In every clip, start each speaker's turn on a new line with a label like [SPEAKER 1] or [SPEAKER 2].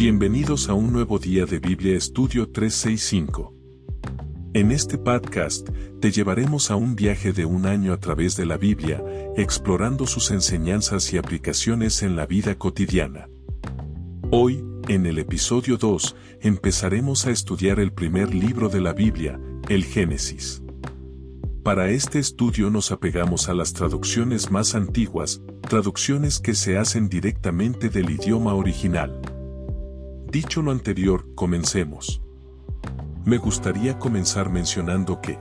[SPEAKER 1] Bienvenidos a un nuevo día de Biblia Estudio 365. En este podcast te llevaremos a un viaje de un año a través de la Biblia, explorando sus enseñanzas y aplicaciones en la vida cotidiana. Hoy, en el episodio 2, empezaremos a estudiar el primer libro de la Biblia, el Génesis. Para este estudio nos apegamos a las traducciones más antiguas, traducciones que se hacen directamente del idioma original. Dicho lo anterior, comencemos. Me gustaría comenzar mencionando que,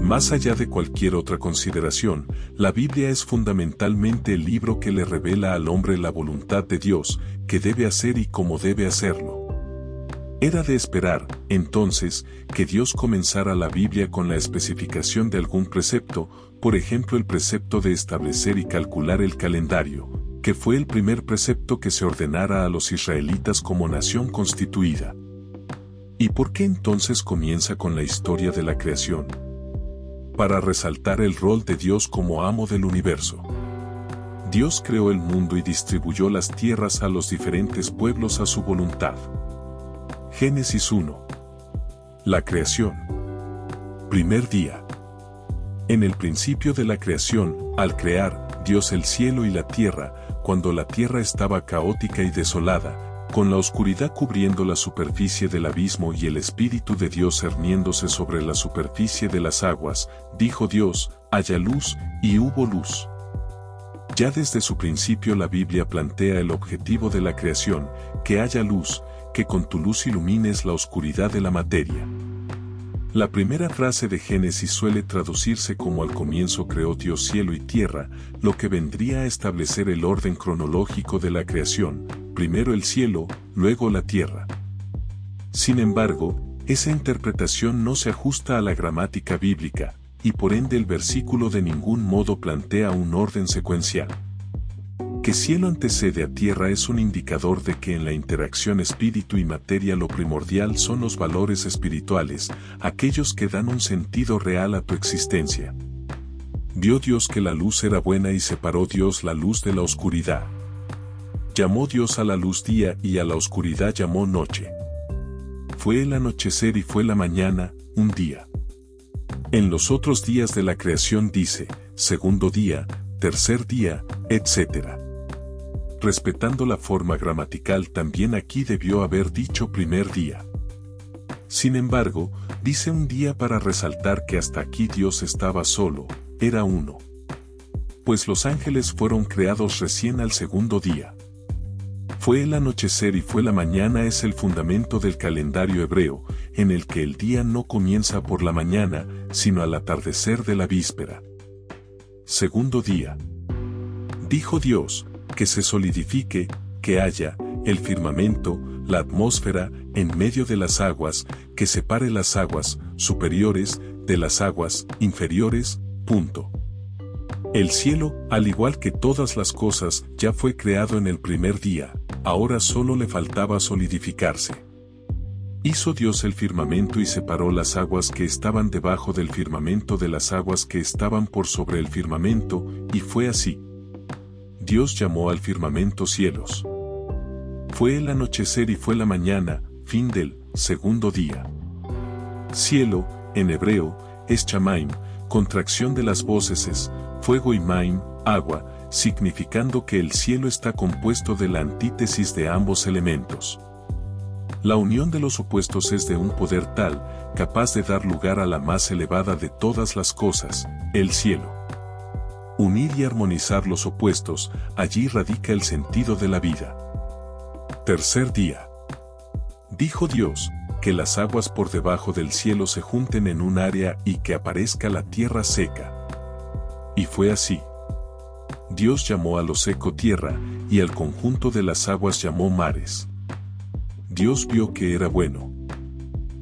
[SPEAKER 1] Más allá de cualquier otra consideración, la Biblia es fundamentalmente el libro que le revela al hombre la voluntad de Dios, que debe hacer y cómo debe hacerlo. Era de esperar, entonces, que Dios comenzara la Biblia con la especificación de algún precepto, por ejemplo el precepto de establecer y calcular el calendario, que fue el primer precepto que se ordenara a los israelitas como nación constituida. ¿Y por qué entonces comienza con la historia de la creación? para resaltar el rol de Dios como amo del universo. Dios creó el mundo y distribuyó las tierras a los diferentes pueblos a su voluntad. Génesis 1. La creación. Primer día. En el principio de la creación, al crear, Dios el cielo y la tierra, cuando la tierra estaba caótica y desolada, con la oscuridad cubriendo la superficie del abismo y el Espíritu de Dios cerniéndose sobre la superficie de las aguas, dijo Dios, haya luz, y hubo luz. Ya desde su principio la Biblia plantea el objetivo de la creación, que haya luz, que con tu luz ilumines la oscuridad de la materia. La primera frase de Génesis suele traducirse como al comienzo creó Dios cielo y tierra, lo que vendría a establecer el orden cronológico de la creación, primero el cielo, luego la tierra. Sin embargo, esa interpretación no se ajusta a la gramática bíblica, y por ende el versículo de ningún modo plantea un orden secuencial. Que cielo antecede a tierra es un indicador de que en la interacción espíritu y materia lo primordial son los valores espirituales, aquellos que dan un sentido real a tu existencia. Vio Dios que la luz era buena y separó Dios la luz de la oscuridad. Llamó Dios a la luz día y a la oscuridad llamó noche. Fue el anochecer y fue la mañana, un día. En los otros días de la creación dice, segundo día, tercer día, etc. Respetando la forma gramatical también aquí debió haber dicho primer día. Sin embargo, dice un día para resaltar que hasta aquí Dios estaba solo, era uno. Pues los ángeles fueron creados recién al segundo día. Fue el anochecer y fue la mañana es el fundamento del calendario hebreo, en el que el día no comienza por la mañana, sino al atardecer de la víspera. Segundo día. Dijo Dios, que se solidifique, que haya, el firmamento, la atmósfera, en medio de las aguas, que separe las aguas superiores de las aguas inferiores, punto. El cielo, al igual que todas las cosas, ya fue creado en el primer día, ahora solo le faltaba solidificarse. Hizo Dios el firmamento y separó las aguas que estaban debajo del firmamento de las aguas que estaban por sobre el firmamento, y fue así. Dios llamó al firmamento cielos. Fue el anochecer y fue la mañana, fin del segundo día. Cielo, en hebreo, es chamaim, contracción de las voces es, fuego y maim, agua, significando que el cielo está compuesto de la antítesis de ambos elementos. La unión de los opuestos es de un poder tal, capaz de dar lugar a la más elevada de todas las cosas, el cielo. Unir y armonizar los opuestos, allí radica el sentido de la vida. Tercer día. Dijo Dios, que las aguas por debajo del cielo se junten en un área y que aparezca la tierra seca. Y fue así. Dios llamó a lo seco tierra, y al conjunto de las aguas llamó mares. Dios vio que era bueno.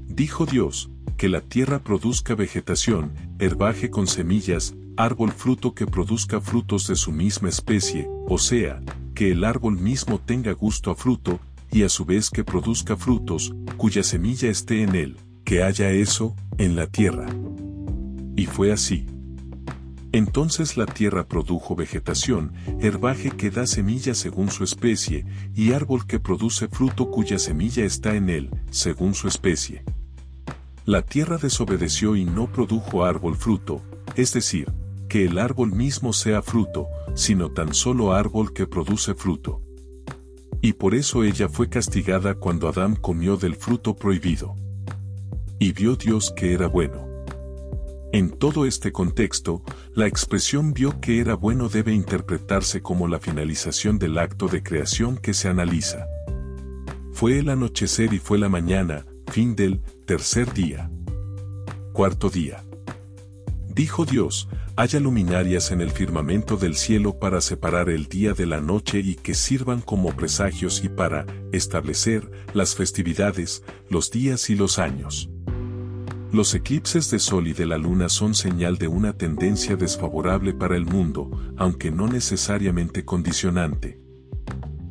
[SPEAKER 1] Dijo Dios, que la tierra produzca vegetación, herbaje con semillas, árbol fruto que produzca frutos de su misma especie, o sea, que el árbol mismo tenga gusto a fruto, y a su vez que produzca frutos, cuya semilla esté en él, que haya eso, en la tierra. Y fue así. Entonces la tierra produjo vegetación, herbaje que da semilla según su especie, y árbol que produce fruto cuya semilla está en él, según su especie. La tierra desobedeció y no produjo árbol fruto, es decir, que el árbol mismo sea fruto, sino tan solo árbol que produce fruto. Y por eso ella fue castigada cuando Adán comió del fruto prohibido. Y vio Dios que era bueno. En todo este contexto, la expresión vio que era bueno debe interpretarse como la finalización del acto de creación que se analiza. Fue el anochecer y fue la mañana, fin del tercer día. Cuarto día. Dijo Dios, haya luminarias en el firmamento del cielo para separar el día de la noche y que sirvan como presagios y para establecer las festividades, los días y los años. Los eclipses de Sol y de la Luna son señal de una tendencia desfavorable para el mundo, aunque no necesariamente condicionante.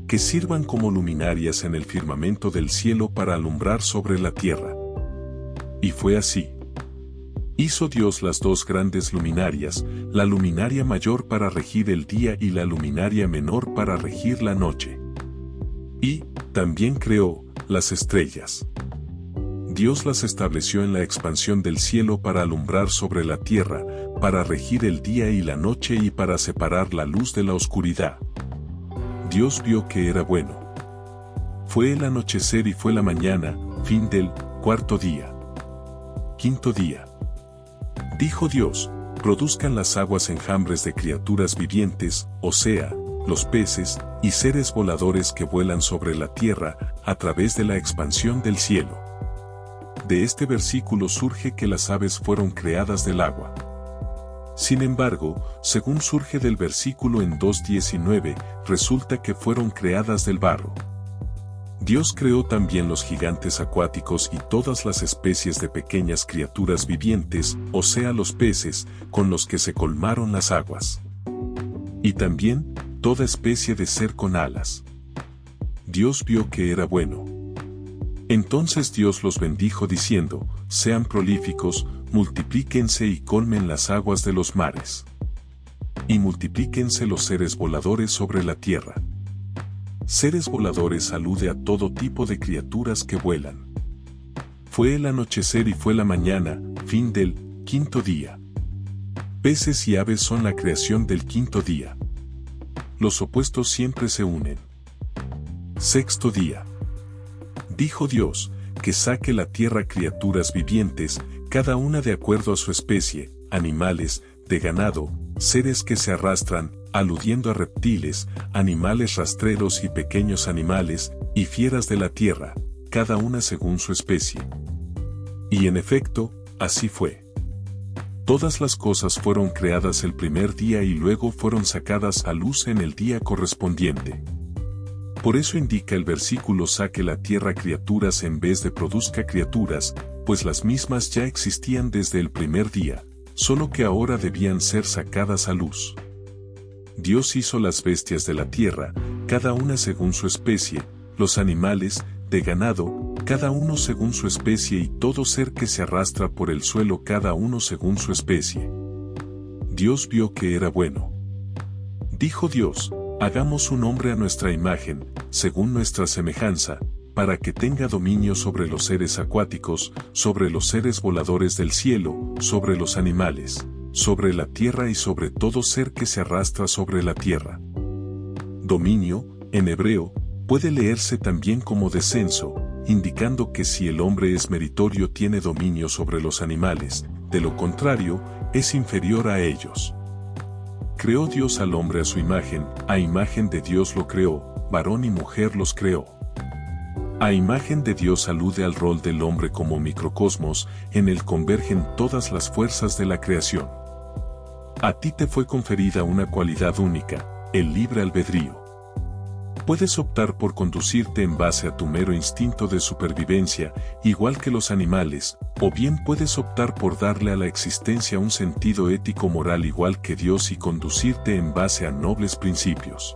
[SPEAKER 1] Que sirvan como luminarias en el firmamento del cielo para alumbrar sobre la tierra. Y fue así. Hizo Dios las dos grandes luminarias, la luminaria mayor para regir el día y la luminaria menor para regir la noche. Y, también creó, las estrellas. Dios las estableció en la expansión del cielo para alumbrar sobre la tierra, para regir el día y la noche y para separar la luz de la oscuridad. Dios vio que era bueno. Fue el anochecer y fue la mañana, fin del cuarto día. Quinto día. Dijo Dios, produzcan las aguas enjambres de criaturas vivientes, o sea, los peces, y seres voladores que vuelan sobre la tierra, a través de la expansión del cielo. De este versículo surge que las aves fueron creadas del agua. Sin embargo, según surge del versículo en 2.19, resulta que fueron creadas del barro. Dios creó también los gigantes acuáticos y todas las especies de pequeñas criaturas vivientes, o sea los peces, con los que se colmaron las aguas. Y también, toda especie de ser con alas. Dios vio que era bueno. Entonces Dios los bendijo diciendo, sean prolíficos, multiplíquense y colmen las aguas de los mares. Y multiplíquense los seres voladores sobre la tierra. Seres voladores alude a todo tipo de criaturas que vuelan. Fue el anochecer y fue la mañana, fin del quinto día. Peces y aves son la creación del quinto día. Los opuestos siempre se unen. Sexto día. Dijo Dios, que saque la tierra criaturas vivientes, cada una de acuerdo a su especie, animales, de ganado, seres que se arrastran, aludiendo a reptiles, animales rastreros y pequeños animales, y fieras de la tierra, cada una según su especie. Y en efecto, así fue. Todas las cosas fueron creadas el primer día y luego fueron sacadas a luz en el día correspondiente. Por eso indica el versículo saque la tierra criaturas en vez de produzca criaturas, pues las mismas ya existían desde el primer día, solo que ahora debían ser sacadas a luz. Dios hizo las bestias de la tierra, cada una según su especie, los animales, de ganado, cada uno según su especie y todo ser que se arrastra por el suelo cada uno según su especie. Dios vio que era bueno. Dijo Dios, Hagamos un hombre a nuestra imagen, según nuestra semejanza, para que tenga dominio sobre los seres acuáticos, sobre los seres voladores del cielo, sobre los animales, sobre la tierra y sobre todo ser que se arrastra sobre la tierra. Dominio, en hebreo, puede leerse también como descenso, indicando que si el hombre es meritorio tiene dominio sobre los animales, de lo contrario, es inferior a ellos. Creó Dios al hombre a su imagen, a imagen de Dios lo creó, varón y mujer los creó. A imagen de Dios alude al rol del hombre como microcosmos, en el convergen todas las fuerzas de la creación. A ti te fue conferida una cualidad única, el libre albedrío. Puedes optar por conducirte en base a tu mero instinto de supervivencia, igual que los animales, o bien puedes optar por darle a la existencia un sentido ético-moral igual que Dios y conducirte en base a nobles principios.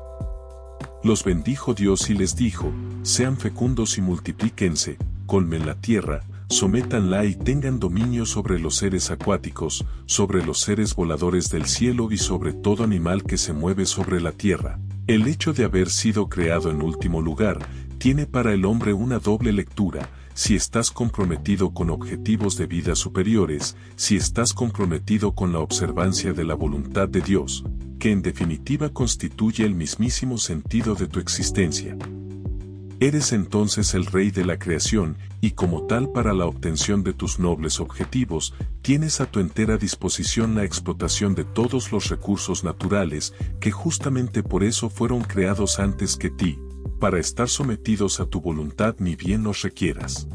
[SPEAKER 1] Los bendijo Dios y les dijo, sean fecundos y multiplíquense, colmen la tierra, sométanla y tengan dominio sobre los seres acuáticos, sobre los seres voladores del cielo y sobre todo animal que se mueve sobre la tierra. El hecho de haber sido creado en último lugar, tiene para el hombre una doble lectura, si estás comprometido con objetivos de vida superiores, si estás comprometido con la observancia de la voluntad de Dios, que en definitiva constituye el mismísimo sentido de tu existencia. Eres entonces el rey de la creación, y como tal para la obtención de tus nobles objetivos, tienes a tu entera disposición la explotación de todos los recursos naturales, que justamente por eso fueron creados antes que ti, para estar sometidos a tu voluntad ni bien los requieras.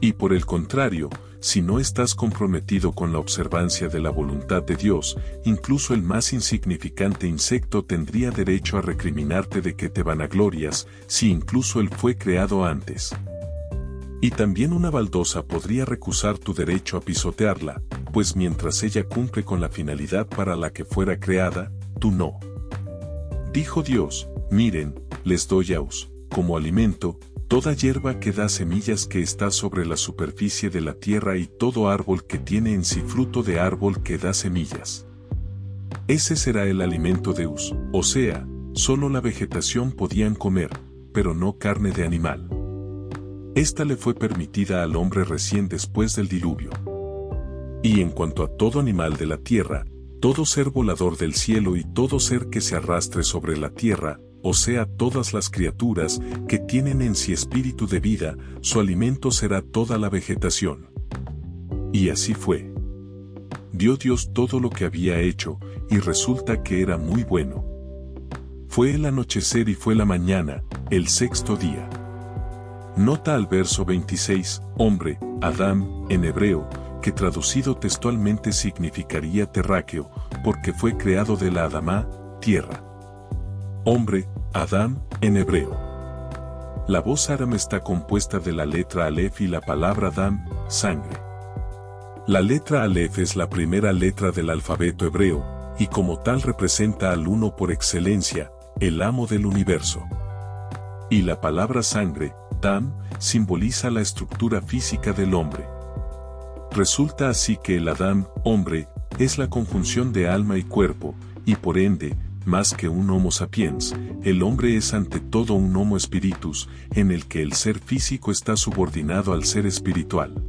[SPEAKER 1] Y por el contrario, si no estás comprometido con la observancia de la voluntad de Dios, incluso el más insignificante insecto tendría derecho a recriminarte de que te vanaglorias, si incluso él fue creado antes. Y también una baldosa podría recusar tu derecho a pisotearla, pues mientras ella cumple con la finalidad para la que fuera creada, tú no. Dijo Dios, miren, les doy a os, como alimento, toda hierba que da semillas que está sobre la superficie de la tierra y todo árbol que tiene en sí fruto de árbol que da semillas. Ese será el alimento de Us, o sea, solo la vegetación podían comer, pero no carne de animal. Esta le fue permitida al hombre recién después del diluvio. Y en cuanto a todo animal de la tierra, todo ser volador del cielo y todo ser que se arrastre sobre la tierra, o sea todas las criaturas que tienen en sí espíritu de vida, su alimento será toda la vegetación. Y así fue. Vio Dios todo lo que había hecho, y resulta que era muy bueno. Fue el anochecer y fue la mañana, el sexto día. Nota al verso 26, hombre, Adán, en hebreo, que traducido textualmente significaría terráqueo, porque fue creado de la Adamá, tierra hombre, Adán, en hebreo. La voz Aram está compuesta de la letra Aleph y la palabra Adam, sangre. La letra Aleph es la primera letra del alfabeto hebreo, y como tal representa al uno por excelencia, el amo del universo. Y la palabra sangre, Dam, simboliza la estructura física del hombre. Resulta así que el Adam, hombre, es la conjunción de alma y cuerpo, y por ende, más que un Homo sapiens, el hombre es ante todo un Homo spiritus, en el que el ser físico está subordinado al ser espiritual.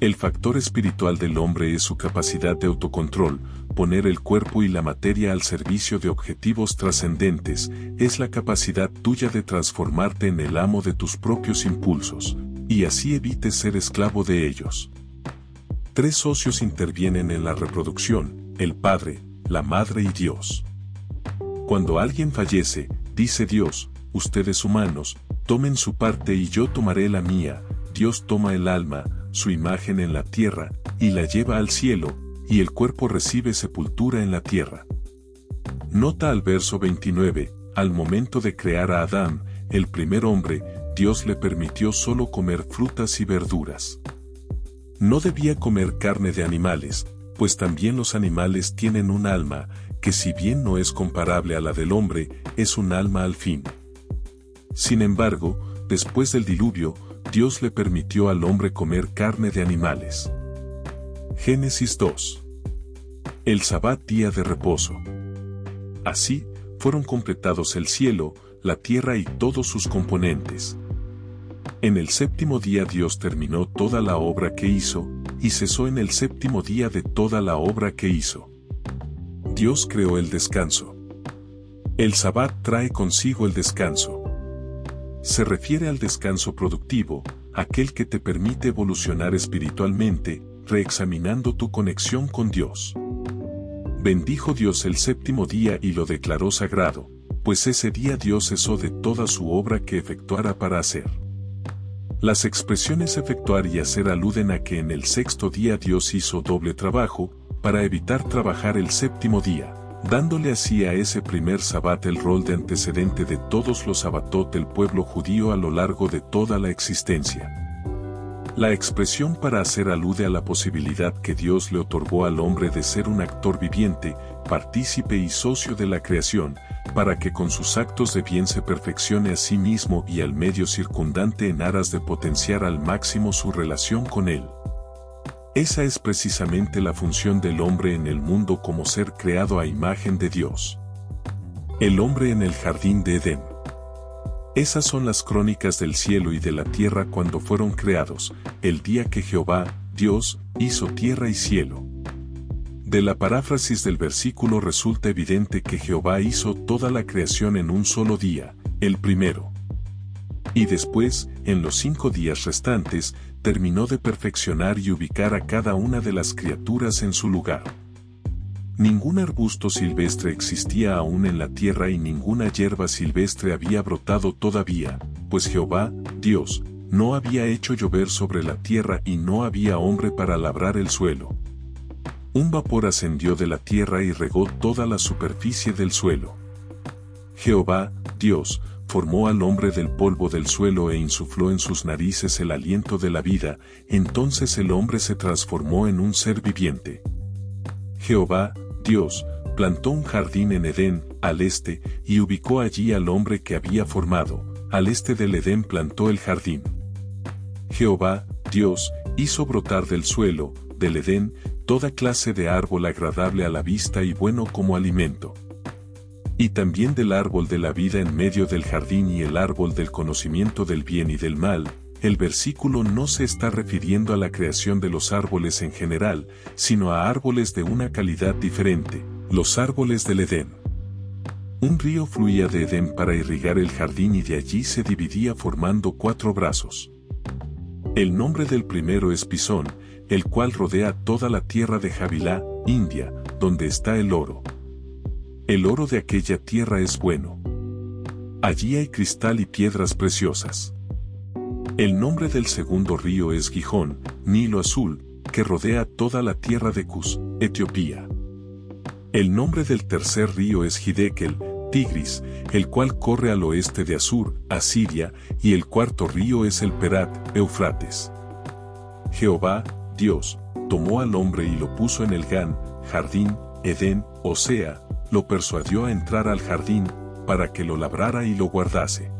[SPEAKER 1] El factor espiritual del hombre es su capacidad de autocontrol, poner el cuerpo y la materia al servicio de objetivos trascendentes, es la capacidad tuya de transformarte en el amo de tus propios impulsos, y así evites ser esclavo de ellos. Tres socios intervienen en la reproducción, el Padre, la Madre y Dios. Cuando alguien fallece, dice Dios, ustedes humanos, tomen su parte y yo tomaré la mía, Dios toma el alma, su imagen en la tierra, y la lleva al cielo, y el cuerpo recibe sepultura en la tierra. Nota al verso 29, al momento de crear a Adán, el primer hombre, Dios le permitió solo comer frutas y verduras. No debía comer carne de animales, pues también los animales tienen un alma, que si bien no es comparable a la del hombre, es un alma al fin. Sin embargo, después del diluvio, Dios le permitió al hombre comer carne de animales. Génesis 2. El Sabbat día de reposo. Así, fueron completados el cielo, la tierra y todos sus componentes. En el séptimo día Dios terminó toda la obra que hizo, y cesó en el séptimo día de toda la obra que hizo. Dios creó el descanso. El Sabbat trae consigo el descanso. Se refiere al descanso productivo, aquel que te permite evolucionar espiritualmente, reexaminando tu conexión con Dios. Bendijo Dios el séptimo día y lo declaró sagrado, pues ese día Dios cesó de toda su obra que efectuara para hacer. Las expresiones efectuar y hacer aluden a que en el sexto día Dios hizo doble trabajo, para evitar trabajar el séptimo día, dándole así a ese primer sabbat el rol de antecedente de todos los sabatot del pueblo judío a lo largo de toda la existencia. La expresión para hacer alude a la posibilidad que Dios le otorgó al hombre de ser un actor viviente, partícipe y socio de la creación, para que con sus actos de bien se perfeccione a sí mismo y al medio circundante en aras de potenciar al máximo su relación con él. Esa es precisamente la función del hombre en el mundo como ser creado a imagen de Dios. El hombre en el jardín de Edén. Esas son las crónicas del cielo y de la tierra cuando fueron creados, el día que Jehová, Dios, hizo tierra y cielo. De la paráfrasis del versículo resulta evidente que Jehová hizo toda la creación en un solo día, el primero. Y después, en los cinco días restantes, terminó de perfeccionar y ubicar a cada una de las criaturas en su lugar. Ningún arbusto silvestre existía aún en la tierra y ninguna hierba silvestre había brotado todavía, pues Jehová, Dios, no había hecho llover sobre la tierra y no había hombre para labrar el suelo. Un vapor ascendió de la tierra y regó toda la superficie del suelo. Jehová, Dios, formó al hombre del polvo del suelo e insufló en sus narices el aliento de la vida, entonces el hombre se transformó en un ser viviente. Jehová, Dios, plantó un jardín en Edén, al este, y ubicó allí al hombre que había formado, al este del Edén plantó el jardín. Jehová, Dios, hizo brotar del suelo, del Edén, toda clase de árbol agradable a la vista y bueno como alimento. Y también del árbol de la vida en medio del jardín y el árbol del conocimiento del bien y del mal, el versículo no se está refiriendo a la creación de los árboles en general, sino a árboles de una calidad diferente, los árboles del Edén. Un río fluía de Edén para irrigar el jardín y de allí se dividía formando cuatro brazos. El nombre del primero es Pisón, el cual rodea toda la tierra de Javilá, India, donde está el oro. El oro de aquella tierra es bueno. Allí hay cristal y piedras preciosas. El nombre del segundo río es Gijón, Nilo Azul, que rodea toda la tierra de Cus, Etiopía. El nombre del tercer río es Hidekel, Tigris, el cual corre al oeste de Asur, Asiria, y el cuarto río es el Perat, Eufrates. Jehová, Dios, tomó al hombre y lo puso en el Gan, jardín, Edén, o sea, lo persuadió a entrar al jardín, para que lo labrara y lo guardase.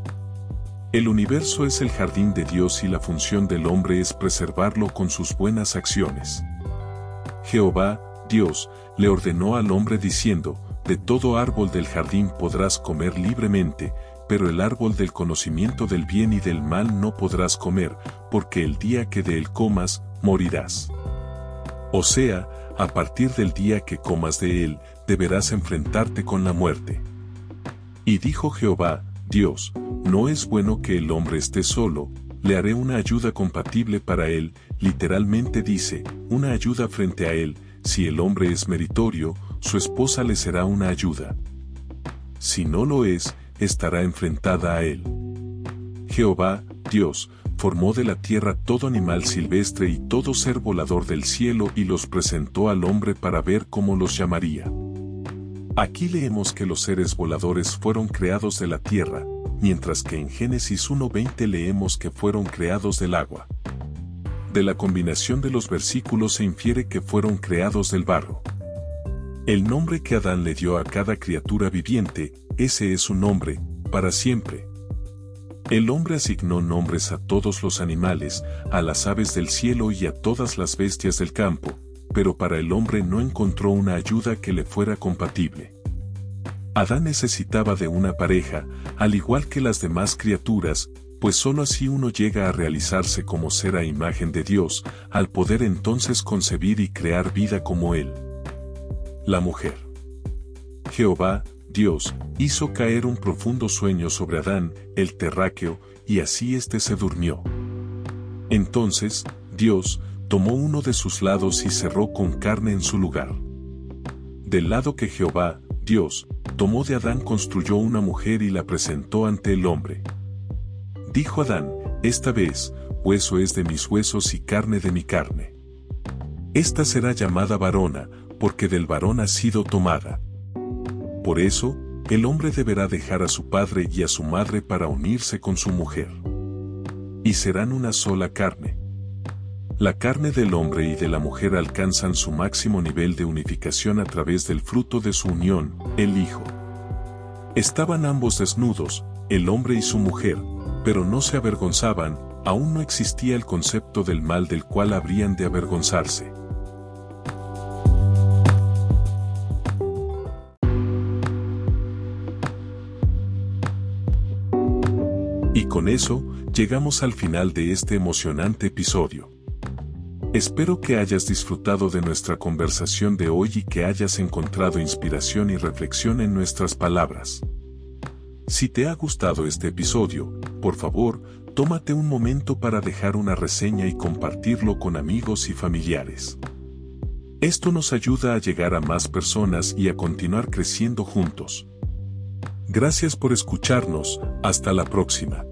[SPEAKER 1] El universo es el jardín de Dios y la función del hombre es preservarlo con sus buenas acciones. Jehová, Dios, le ordenó al hombre diciendo, de todo árbol del jardín podrás comer libremente, pero el árbol del conocimiento del bien y del mal no podrás comer, porque el día que de él comas, morirás. O sea, a partir del día que comas de él, deberás enfrentarte con la muerte. Y dijo Jehová, Dios, no es bueno que el hombre esté solo, le haré una ayuda compatible para él, literalmente dice, una ayuda frente a él, si el hombre es meritorio, su esposa le será una ayuda. Si no lo es, estará enfrentada a él. Jehová, Dios, formó de la tierra todo animal silvestre y todo ser volador del cielo y los presentó al hombre para ver cómo los llamaría. Aquí leemos que los seres voladores fueron creados de la tierra, mientras que en Génesis 1.20 leemos que fueron creados del agua. De la combinación de los versículos se infiere que fueron creados del barro. El nombre que Adán le dio a cada criatura viviente, ese es su nombre, para siempre. El hombre asignó nombres a todos los animales, a las aves del cielo y a todas las bestias del campo, pero para el hombre no encontró una ayuda que le fuera compatible. Adán necesitaba de una pareja, al igual que las demás criaturas, pues sólo así uno llega a realizarse como ser a imagen de Dios, al poder entonces concebir y crear vida como Él. La mujer. Jehová, Dios, hizo caer un profundo sueño sobre Adán, el terráqueo, y así éste se durmió. Entonces, Dios, tomó uno de sus lados y cerró con carne en su lugar. Del lado que Jehová, Dios, tomó de Adán construyó una mujer y la presentó ante el hombre. Dijo Adán, esta vez, hueso es de mis huesos y carne de mi carne. Esta será llamada varona, porque del varón ha sido tomada. Por eso, el hombre deberá dejar a su padre y a su madre para unirse con su mujer. Y serán una sola carne. La carne del hombre y de la mujer alcanzan su máximo nivel de unificación a través del fruto de su unión, el Hijo. Estaban ambos desnudos, el hombre y su mujer, pero no se avergonzaban, aún no existía el concepto del mal del cual habrían de avergonzarse. Y con eso, llegamos al final de este emocionante episodio. Espero que hayas disfrutado de nuestra conversación de hoy y que hayas encontrado inspiración y reflexión en nuestras palabras. Si te ha gustado este episodio, por favor, tómate un momento para dejar una reseña y compartirlo con amigos y familiares. Esto nos ayuda a llegar a más personas y a continuar creciendo juntos. Gracias por escucharnos, hasta la próxima.